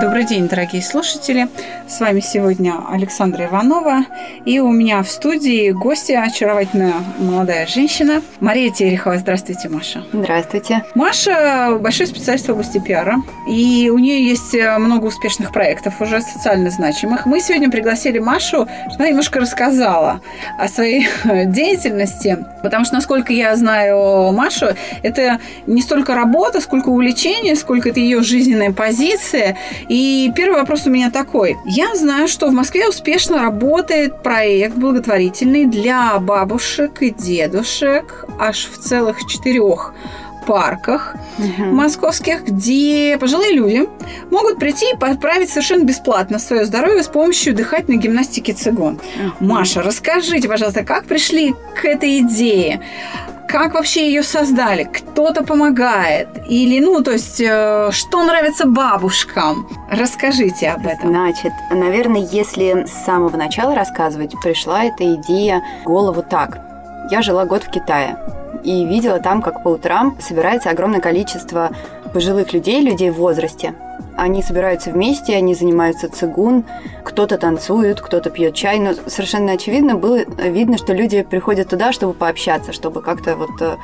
Добрый день, дорогие слушатели. С вами сегодня Александра Иванова. И у меня в студии гостья, очаровательная молодая женщина Мария Терехова. Здравствуйте, Маша. Здравствуйте. Маша – большой специалист в области пиара. И у нее есть много успешных проектов, уже социально значимых. Мы сегодня пригласили Машу, чтобы она немножко рассказала о своей деятельности. Потому что, насколько я знаю Машу, это не столько работа, сколько увлечение, сколько это ее жизненная позиция. И первый вопрос у меня такой. Я знаю, что в Москве успешно работает проект благотворительный для бабушек и дедушек аж в целых четырех парках угу. московских, где пожилые люди могут прийти и поправить совершенно бесплатно свое здоровье с помощью дыхательной гимнастики цигун. Угу. Маша, расскажите, пожалуйста, как пришли к этой идее? как вообще ее создали, кто-то помогает, или, ну, то есть, э, что нравится бабушкам. Расскажите об этом. Значит, наверное, если с самого начала рассказывать, пришла эта идея в голову так. Я жила год в Китае и видела там, как по утрам собирается огромное количество пожилых людей, людей в возрасте, они собираются вместе, они занимаются цигун, кто-то танцует, кто-то пьет чай, но совершенно очевидно было видно, что люди приходят туда, чтобы пообщаться, чтобы как-то вот э,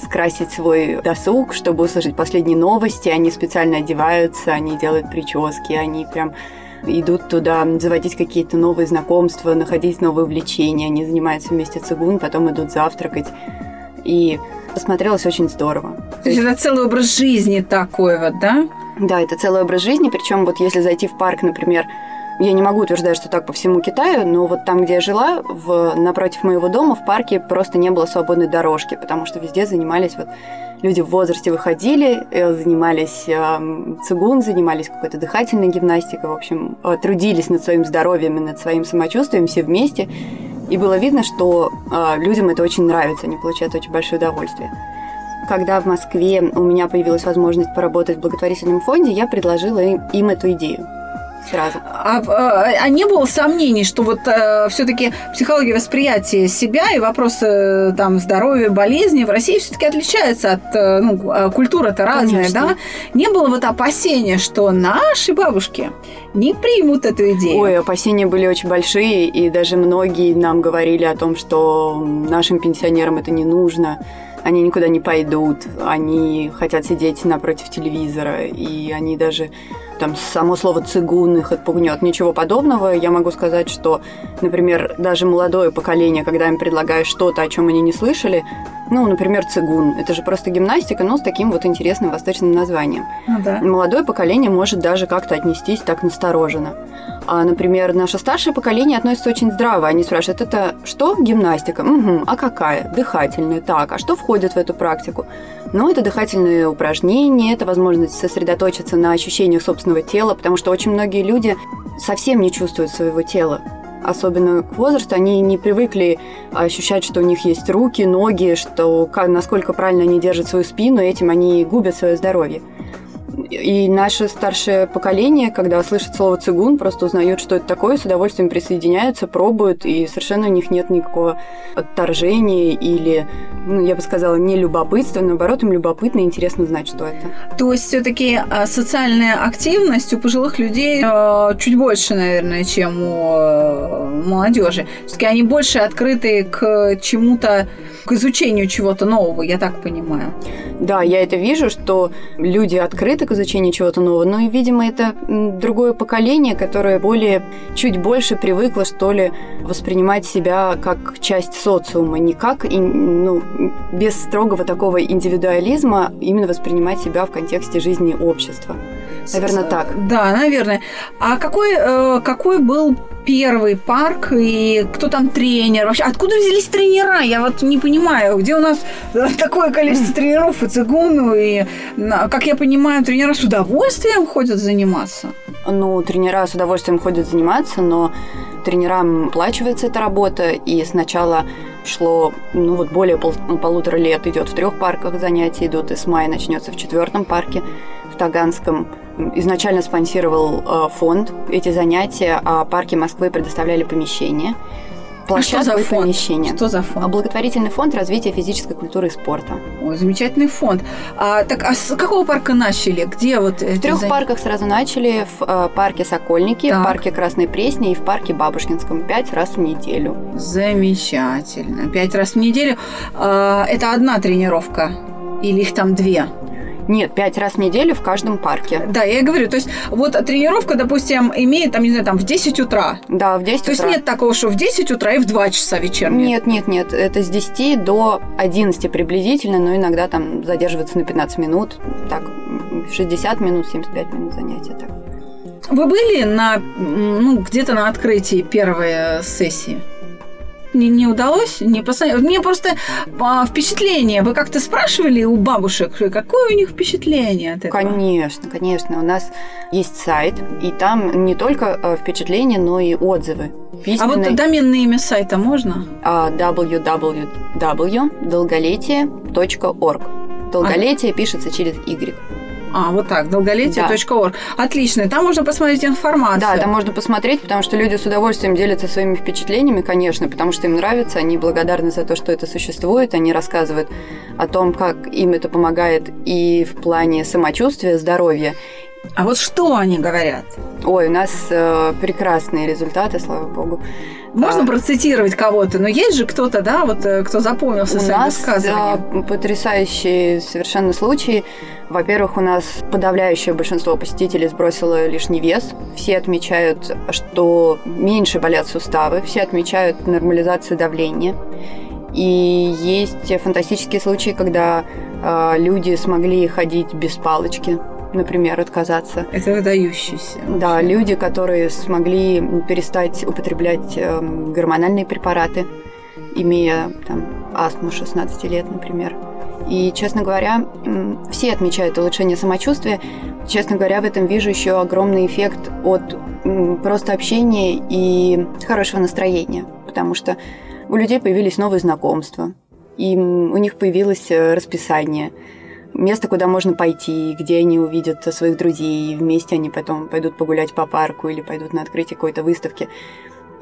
скрасить свой досуг, чтобы услышать последние новости, они специально одеваются, они делают прически, они прям идут туда заводить какие-то новые знакомства, находить новые увлечения, они занимаются вместе цигун, потом идут завтракать. И посмотрелось очень здорово. То есть это целый образ жизни такой вот, да? Да, это целый образ жизни, причем вот если зайти в парк, например, я не могу утверждать, что так по всему Китаю, но вот там, где я жила, в, напротив моего дома, в парке просто не было свободной дорожки, потому что везде занимались вот люди в возрасте выходили, э, занимались э, цигун, занимались какой-то дыхательной гимнастикой, в общем, э, трудились над своим здоровьем и над своим самочувствием все вместе. И было видно, что э, людям это очень нравится, они получают очень большое удовольствие когда в Москве у меня появилась возможность поработать в благотворительном фонде, я предложила им, им эту идею сразу. А, а, а не было сомнений, что вот э, все-таки психология восприятия себя и вопросы э, там здоровья, болезни в России все-таки отличаются от э, ну, а, культура-то разная, Конечно. да? Не было вот опасения, что наши бабушки не примут эту идею. Ой, опасения были очень большие, и даже многие нам говорили о том, что нашим пенсионерам это не нужно они никуда не пойдут, они хотят сидеть напротив телевизора, и они даже там само слово цигун их отпугнет. Ничего подобного. Я могу сказать, что, например, даже молодое поколение, когда им предлагаешь что-то, о чем они не слышали, ну, например, цигун. Это же просто гимнастика, но с таким вот интересным восточным названием. Ну, да. Молодое поколение может даже как-то отнестись так настороженно. А, например, наше старшее поколение относится очень здраво. Они спрашивают, это что? Гимнастика. Угу. А какая? Дыхательная. Так, а что входит в эту практику? Ну, это дыхательные упражнения, это возможность сосредоточиться на ощущениях собственного тела, потому что очень многие люди совсем не чувствуют своего тела особенно к возрасту, они не привыкли ощущать, что у них есть руки, ноги, что насколько правильно они держат свою спину, этим они губят свое здоровье. И наше старшее поколение, когда слышит слово цигун, просто узнают, что это такое, с удовольствием присоединяются, пробуют, и совершенно у них нет никакого отторжения или, ну, я бы сказала, не любопытства, наоборот, им любопытно и интересно знать, что это. То есть все-таки а, социальная активность у пожилых людей а, чуть больше, наверное, чем у а, молодежи. Все-таки они больше открыты к чему-то, к изучению чего-то нового, я так понимаю. Да, я это вижу, что люди открыты к изучению чего-то нового, но, видимо, это другое поколение, которое более, чуть больше привыкло, что ли, воспринимать себя как часть социума, не как, ну, без строгого такого индивидуализма, именно воспринимать себя в контексте жизни общества. Наверное, так. Да, наверное. А какой, э, какой был первый парк и кто там тренер? Вообще, откуда взялись тренера? Я вот не понимаю, где у нас такое количество тренеров по цигуну и, как я понимаю, тренера с удовольствием ходят заниматься? Ну, тренера с удовольствием ходят заниматься, но тренерам оплачивается эта работа, и сначала шло, ну вот более пол, полутора лет идет в трех парках занятия идут, и с мая начнется в четвертом парке Таганском изначально спонсировал э, фонд эти занятия, а парки Москвы предоставляли помещение площадку а что за фонд? помещение. Что за фонд? Благотворительный фонд развития физической культуры и спорта. Ой, замечательный фонд. А, так, а с какого парка начали? Где вот В трех парках сразу начали. В э, парке Сокольники, Так. в парке Красной Пресни и в парке Бабушкинском. Пять раз в неделю. Замечательно. Пять раз в неделю. А, это одна тренировка? Или их там две? Нет, пять раз в неделю в каждом парке. Да, я и говорю, то есть вот тренировка, допустим, имеет, там, не знаю, там в 10 утра. Да, в 10 То есть утра. нет такого, что в 10 утра и в 2 часа вечернего. Нет, нет, нет. Это с 10 до 11 приблизительно, но иногда там задерживаться на 15 минут. Так, м, 60 минут, 75 минут занятия. Так. Вы были на, ну, где-то на открытии первой сессии? Не, не удалось? Не посмотри- Мне просто а, впечатление. Вы как-то спрашивали у бабушек, какое у них впечатление от этого? Конечно, конечно. У нас есть сайт, и там не только э, впечатления, но и отзывы. А вот Письменные. доменное имя сайта можно? а, www.долголетие.орг. Долголетие пишется через Y. А, вот так, долголетие.орг. Отлично, там можно посмотреть информацию. Да, там можно посмотреть, потому что люди с удовольствием делятся своими впечатлениями, конечно, потому что им нравится, они благодарны за то, что это существует, они рассказывают о том, как им это помогает и в плане самочувствия, здоровья. А вот что они говорят? Ой, у нас э, прекрасные результаты, слава богу. Можно А. процитировать кого-то, но есть же кто-то, да, вот э, кто запомнился У своим нас да, потрясающие совершенно случаи. Во-первых, у нас подавляющее большинство посетителей сбросило лишний вес. Все отмечают, что меньше болят суставы. Все отмечают нормализацию давления. И есть фантастические случаи, когда э, люди смогли ходить без палочки, например, отказаться. Это выдающийся. Да, люди, которые смогли перестать употреблять эм, гормональные препараты, имея там астму 16 лет, например. И, честно говоря, все отмечают улучшение самочувствия. Честно говоря, в этом вижу еще огромный эффект от просто общения и хорошего настроения, потому что у людей появились новые знакомства, и у них появилось э, расписание, место, куда можно пойти, где они увидят своих друзей, и вместе они потом пойдут погулять по парку или пойдут на открытие какой-то выставки.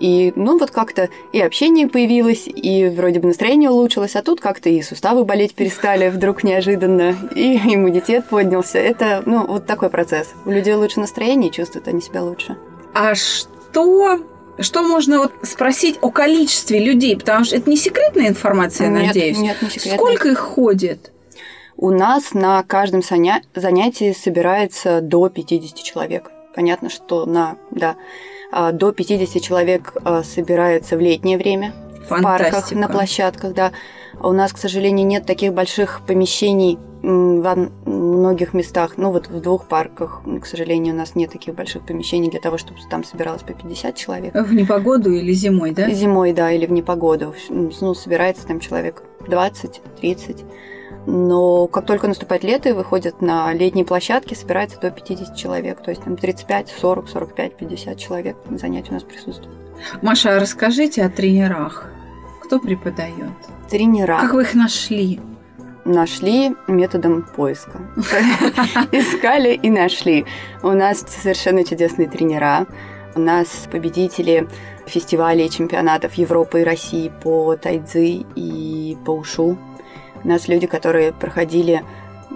И, ну, вот как-то и общение появилось, и вроде бы настроение улучшилось, а тут как-то и суставы болеть перестали вдруг неожиданно, и иммунитет поднялся. Это, ну, вот такой процесс. У людей лучше настроение, чувствуют они себя лучше. А что, что можно вот спросить о количестве людей? Потому что это не секретная информация, Нет, надеюсь. нет, не секретная. Сколько их ходит? У нас на каждом заня- занятии собирается до 50 человек. Понятно, что на, да, а, до 50 человек а, собирается в летнее время в парках, на площадках, да. У нас, к сожалению, нет таких больших помещений во многих местах. Ну, вот в двух парках, к сожалению, у нас нет таких больших помещений для того, чтобы там собиралось по 50 человек. В непогоду или зимой, да? Зимой, да, или в непогоду. Ну, собирается там человек 20-30. Но как только наступает лето и выходят на летние площадки, собирается до 50 человек. То есть там 35, 40, 45, 50 человек на занятия у нас присутствуют. Маша, а расскажите о тренерах. Кто преподает? Тренера Как вы их нашли? нашли методом поиска. Искали и нашли. У нас совершенно чудесные тренера. У нас победители фестивалей и чемпионатов Европы и России по тайцзи и по ушу. У нас люди, которые проходили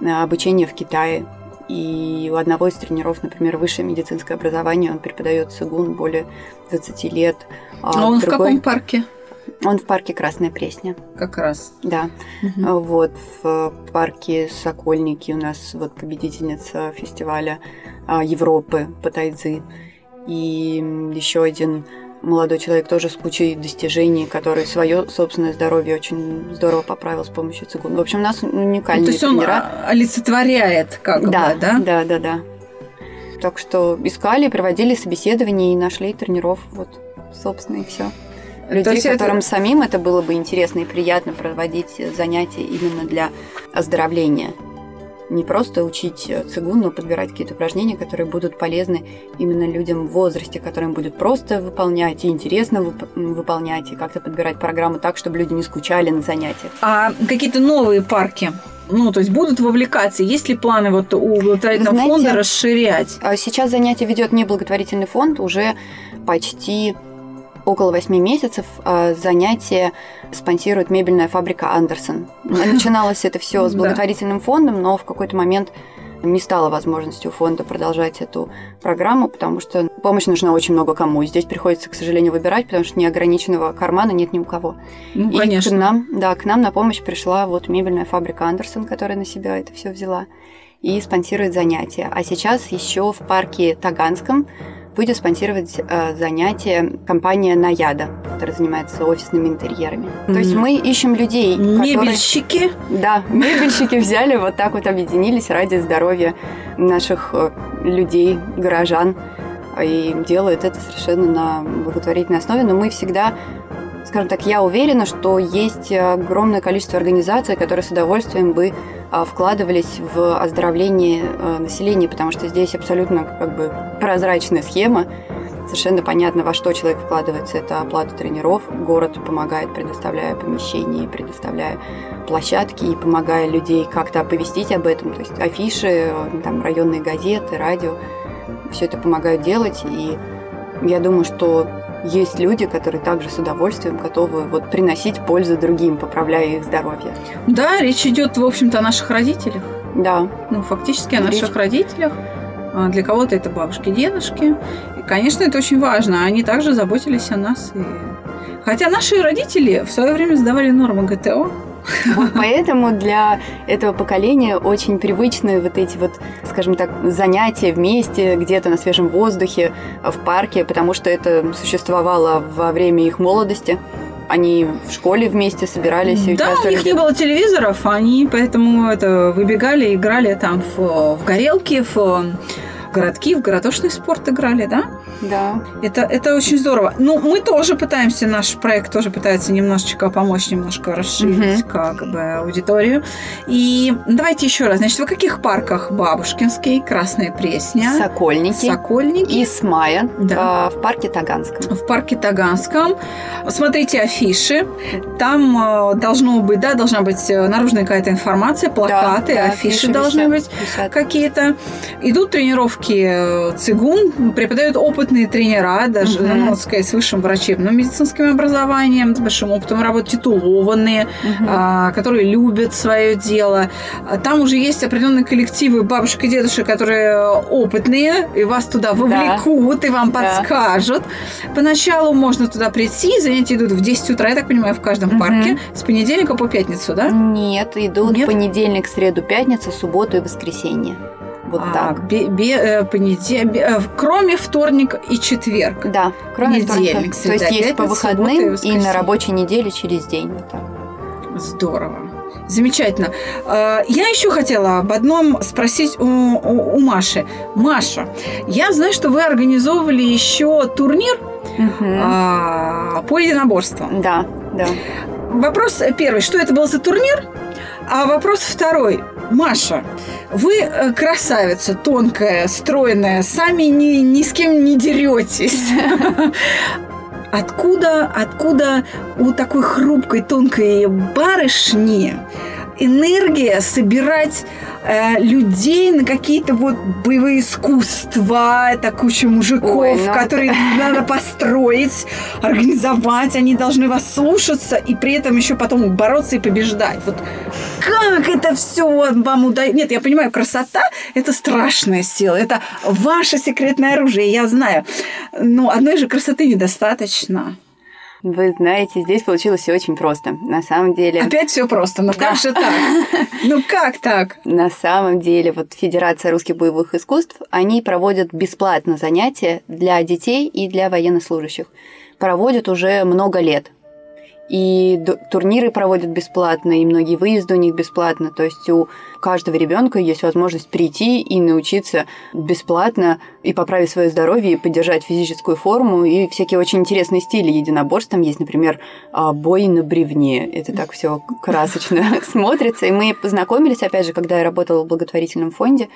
э, обучение в Китае. И у одного из тренеров, например, высшее медицинское образование, он преподает цигун более 20 лет. А он в каком парке? Он в парке Красная Пресня, Как раз. да. Мгм. Вот в парке Сокольники у нас вот победительница фестиваля а, Европы по тайцзи. И еще один молодой человек тоже с кучей достижений, который свое собственное здоровье очень здорово поправил с помощью цигун. В общем, у нас Ну, уникальные то есть он тренера. а, олицетворяет как да, бы, да? да, да, да. Так что искали, проводили собеседования и нашли тренеров. Вот, собственно, и все. Людей, есть это- которым самим это было бы интересно и приятно проводить занятия именно для оздоровления. Не просто учить э, цигун, но подбирать какие-то упражнения, которые будут полезны именно людям в возрасте, которым будет просто выполнять и интересно вып- выполнять, и как-то подбирать программу так, чтобы люди не скучали на занятиях. А какие-то новые парки? Ну, то есть будут вовлекаться? Есть ли планы вот у благотворительного Знаете, фонда расширять? А Сейчас занятия ведет не благотворительный фонд, уже почти около восьми месяцев а занятия спонсирует мебельная фабрика Андерсон. Начиналось это все с благотворительным фондом, но в какой-то момент не стало возможности у фонда продолжать эту программу, потому что помощь нужна очень много кому. И здесь приходится, к сожалению, выбирать, потому что неограниченного кармана нет ни у кого. Ну, И конечно. к нам, да, к нам на помощь пришла вот мебельная фабрика Андерсон, которая на себя это все взяла и спонсирует занятия. А сейчас еще в парке Таганском будет спонсировать э, занятия компания Наяда, которая занимается офисными интерьерами. То есть мы ищем людей, которые... Мебельщики. Да, мебельщики взяли, вот так вот объединились ради здоровья наших э, людей, горожан, и делают это совершенно на благотворительной основе. Но мы всегда, скажем так, я уверена, что есть огромное количество организаций, которые с удовольствием бы а, вкладывались в оздоровление э, населения, потому что здесь абсолютно как бы прозрачная схема. Совершенно понятно, во что человек вкладывается. Это оплата тренеров. Город помогает, предоставляя помещения, предоставляя площадки и помогая людей как-то оповестить об этом. То есть афиши, там, районные газеты, радио. Все это помогают делать. И я думаю, что есть люди, которые также с удовольствием готовы вот приносить пользу другим, поправляя их здоровье. Да, речь идет, в общем-то, о наших родителях. Да, Ну, фактически о Речь- наших родителях. А Для кого-то это бабушки, дедушки. И, конечно, это очень важно. Они также заботились о нас. И... Хотя наши родители в свое время сдавали нормы ГТО. Вот поэтому для этого поколения очень привычны вот эти вот, скажем так, занятия вместе, где-то на свежем воздухе, в парке, потому что это существовало во время их молодости. Они в школе вместе собирались и Да, у них не было телевизоров, они поэтому это выбегали, играли там в, в горелки, в городки, в городошный спорт играли, да? Да. Это, это очень здорово. Ну, мы тоже пытаемся, наш проект тоже пытается немножечко помочь, немножко расширить Мгм. как бы аудиторию. И давайте еще раз. Значит, в каких парках? Бабушкинский, Красная Пресня, Сокольники Сокольники. и Смая Да. а, в парке Таганском. в парке Таганском. Смотрите афиши. Там э, должно быть, да, должна быть э, наружная какая-то информация, плакаты, Да, да, афиши афиши должны висят, быть какие-то. Идут тренировки э, цигун, преподают опытные тренера, даже, Мгм. ну, сказать, с высшим врачебным медицинским образованием, с большим опытом работы, титулованные, Мгм. а, которые любят свое дело. А Там уже есть определенные коллективы бабушек и дедушек, которые опытные, и вас туда вовлекут, и вам Да. подскажут. Поначалу можно туда прийти, занятия идут в 10 утра, я так понимаю, в каждом Мгм. парке, с понедельника по пятницу, да? Нет, идут Нет? понедельник, среду, пятница, субботу и воскресенье. Вот А, так. бе- бе- э, понеде- бе- э, кроме вторник и четверг. Да, кроме вторника. среда, То есть есть по и выходным и, воскресенье. на рабочей неделе через день. Вот так. Здорово. Замечательно. Э, Я еще хотела об одном спросить у, у- у Маши. Маша, я знаю, что вы организовывали еще турнир а, по единоборствам. Да, да. Вопрос первый, что это был за турнир? А вопрос второй. Маша, вы э, красавица, тонкая, стройная, сами ни, ни с кем не деретесь. Откуда, откуда у такой хрупкой, тонкой барышни энергия собирать э, людей на какие-то вот боевые искусства, это куча мужиков, Ой, ну которые надо построить, организовать, они должны вас слушаться и при этом еще потом бороться и побеждать. Вот как это все вам удается? Нет, я понимаю, красота – это страшная сила, это ваше секретное оружие, я знаю. Но одной же красоты недостаточно. Вы знаете, здесь получилось все очень просто. На самом деле... Опять все просто. Ну как же так? Ну как так? На самом деле, вот Федерация русских боевых искусств, они проводят бесплатно занятия для детей и для военнослужащих. Проводят уже много лет. И турниры проводят бесплатно, и многие выезды у них бесплатно. То есть у каждого ребенка есть возможность прийти и научиться бесплатно и поправить свое здоровье, и поддержать физическую форму, и всякие очень интересные стили единоборств. Там есть, например, а, бой на бревне. Это так все красочно смотрится. И мы познакомились, опять же, когда я работала в благотворительном фонде.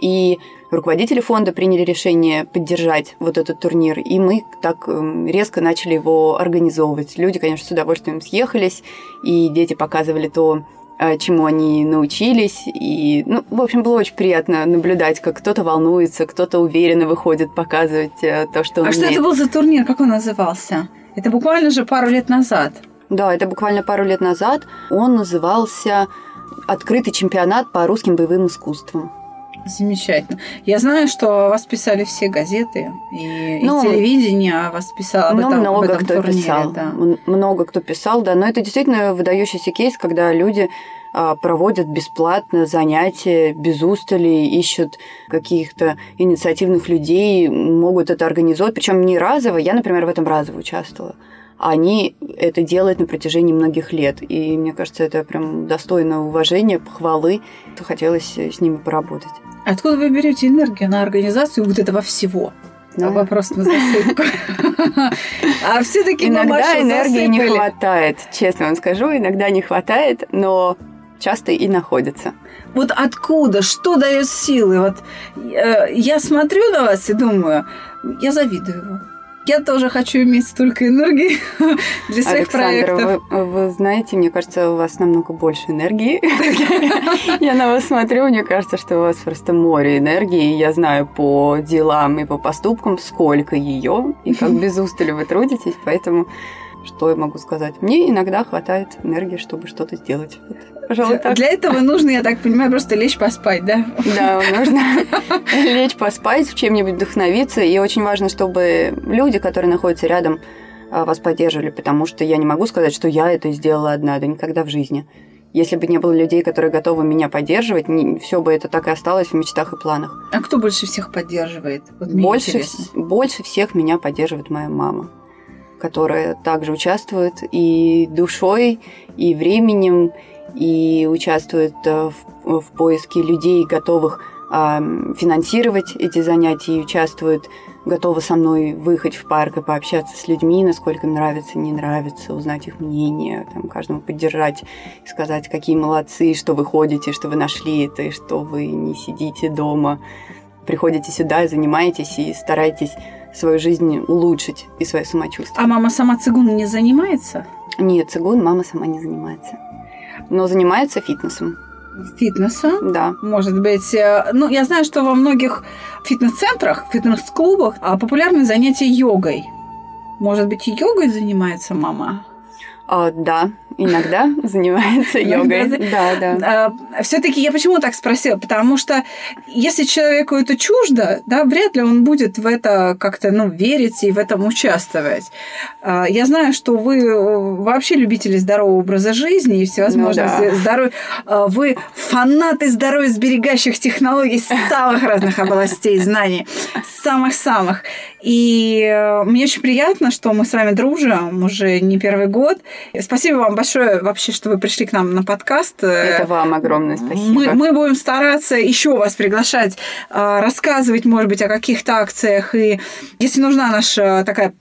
И руководители фонда приняли решение поддержать вот этот турнир, и мы так эм, резко начали его организовывать. Люди, конечно, с удовольствием съехались, и дети показывали то, э, чему они научились. И, ну, в общем, было очень приятно наблюдать, как кто-то волнуется, кто-то уверенно выходит показывать э, то, что он А умеет. что это был за турнир? Как он назывался? Это буквально же пару лет назад. Да, это буквально пару лет назад. Он назывался «Открытый чемпионат по русским боевым искусствам». Замечательно. Я знаю, что вас писали все газеты, и, Ну, и телевидение вас писало об Ну, этом, об много этом кто турнире. писал. да. Много кто писал, да. Но это действительно выдающийся кейс, когда люди а, проводят бесплатно занятия, без устали, ищут каких-то инициативных людей, могут это организовать. Причем не разово. Я, например, в этом разово участвовала. А Они это делают на протяжении многих лет. И мне кажется, это прям достойно уважения, похвалы. Хотелось с ними поработать. Откуда вы берете энергию на организацию вот этого всего? Да. Вопрос на засыпку. А все-таки Иногда энергии не хватает, честно вам скажу, иногда не хватает, но часто и находится. Вот откуда, что дает силы? Вот э, я смотрю на вас и думаю, я завидую вам. Я тоже хочу иметь столько энергии для своих Александра, проектов. вы, вы знаете, мне кажется, у вас намного больше энергии. Я на вас смотрю, мне кажется, что у вас просто море энергии. Я знаю по делам и по поступкам, сколько ее, и как без устали вы трудитесь, поэтому что я могу сказать? Мне иногда хватает энергии, чтобы что-то сделать. Так. Для этого нужно, я так понимаю, просто лечь поспать, да? Да, нужно лечь поспать, в чем-нибудь вдохновиться. И очень важно, чтобы люди, которые находятся рядом, а, вас поддерживали, потому что я не могу сказать, что я это сделала одна, да никогда в жизни. Если бы не было людей, которые готовы меня поддерживать, все бы это так и осталось в мечтах и планах. А кто больше всех поддерживает? Вот Больше, вс- больше всех меня поддерживает моя мама, которая также участвует и душой, и временем, и участвует э, в, в поиске людей, готовых а, финансировать эти занятия, и участвует, готова со мной выехать в парк и пообщаться с людьми, насколько им нравится, не нравится, узнать их мнение, там, каждому поддержать, сказать, какие молодцы, что вы ходите, что вы нашли это, и что вы не сидите дома, приходите сюда занимаетесь, и стараетесь свою жизнь улучшить и свое самочувствие. А мама сама цигун не занимается? Нет, цигун мама сама не занимается. Но занимается фитнесом, Фитнесом? да. Может быть, э, ну, я знаю, что во многих фитнес-центрах, фитнес-клубах а, популярны занятия йогой. Может быть, и йогой занимается мама? А, да, иногда занимается йогой. Да, да. все-таки я почему так спросила? Потому что если человеку это чуждо, да, вряд ли он будет в это как-то ну, верить и в этом участвовать. А, Я знаю, что вы э, вообще любители здорового образа жизни и всевозможных Ну да. здоровья. Вы фанаты здоровья сберегающих технологий с самых разных областей знаний, самых-самых. И э, мне очень приятно, что мы с вами дружим уже не первый год. Спасибо вам большое вообще, что вы пришли к нам на подкаст. Это вам огромное спасибо. Мы, мы будем стараться еще вас приглашать, а, рассказывать, может быть, о каких-то акциях. И если нужна наша такая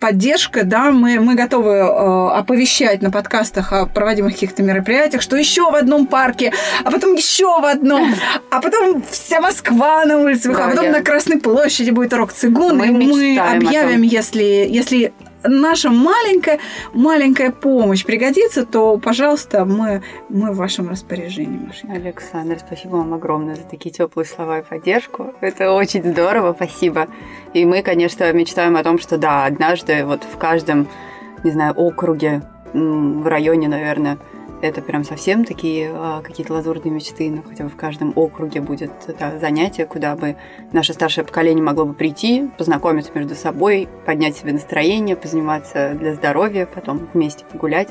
поддержка, да, мы, мы готовы э, оповещать на подкастах о проводимых каких-то мероприятиях, что еще в одном парке, а потом еще в одном, а потом вся Москва на выходит, а потом я- на Красной площади будет рок-цигун, Мы и мы объявим, если, если наша маленькая, маленькая помощь пригодится, то, пожалуйста, мы, мы в вашем распоряжении, Машенька. Александр, спасибо вам огромное за такие теплые слова и поддержку. Это очень здорово, спасибо. И мы, конечно, мечтаем о том, что да, однажды вот в каждом, не знаю, округе, в районе, наверное, это прям совсем такие а, какие-то лазурные мечты, но хотя бы в каждом округе будет это занятие, куда бы наше старшее поколение могло бы прийти, познакомиться между собой, поднять себе настроение, позаниматься для здоровья, потом вместе погулять.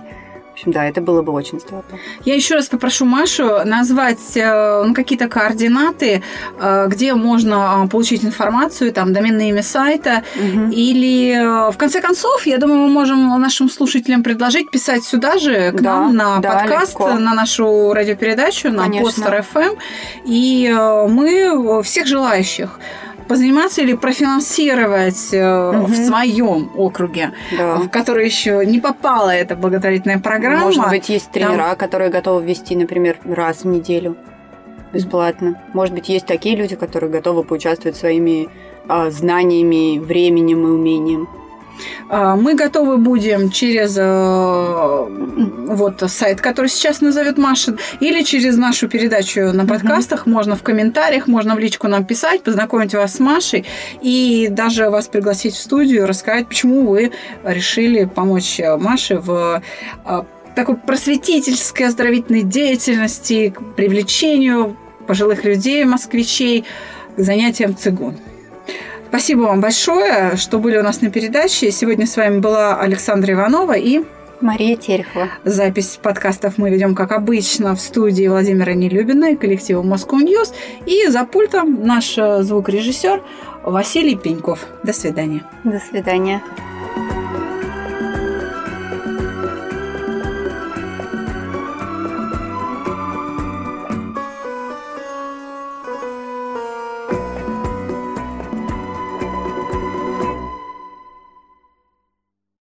В общем, да, это было бы очень здорово. Я еще раз попрошу Машу назвать э, ну, какие-то координаты, э, где можно э, получить информацию, там, доменное имя сайта. Мгм. Или, в конце концов, я думаю, мы можем нашим слушателям предложить писать сюда же, к Да, нам на да, подкаст, легко. на нашу радиопередачу, на Конечно. Постер ФМ. И э, мы всех желающих позаниматься или профинансировать Мгм. в своем округе, Да. в который еще не попала эта благотворительная программа. Может быть, есть тренера, которые готовы ввести, например, раз в неделю бесплатно. Может быть, есть такие люди, которые готовы поучаствовать своими а, знаниями, временем и умением. А, Мы готовы будем через э, вот сайт, который сейчас назовет Маша, или через нашу передачу на подкастах. Можно в комментариях, можно в личку нам писать, познакомить вас с Машей и даже вас пригласить в студию, рассказать, почему вы решили помочь Маше в э, такой просветительской оздоровительной деятельности, к привлечению пожилых людей, москвичей к занятиям цигун. Спасибо вам большое, что были у нас на передаче. Сегодня с вами была Александра Иванова и Мария Терехова. запись подкастов мы ведем, как обычно, в студии Владимира Нелюбина и коллектива Moscow News. И за пультом наш звукорежиссер Василий Пеньков. До свидания. До свидания.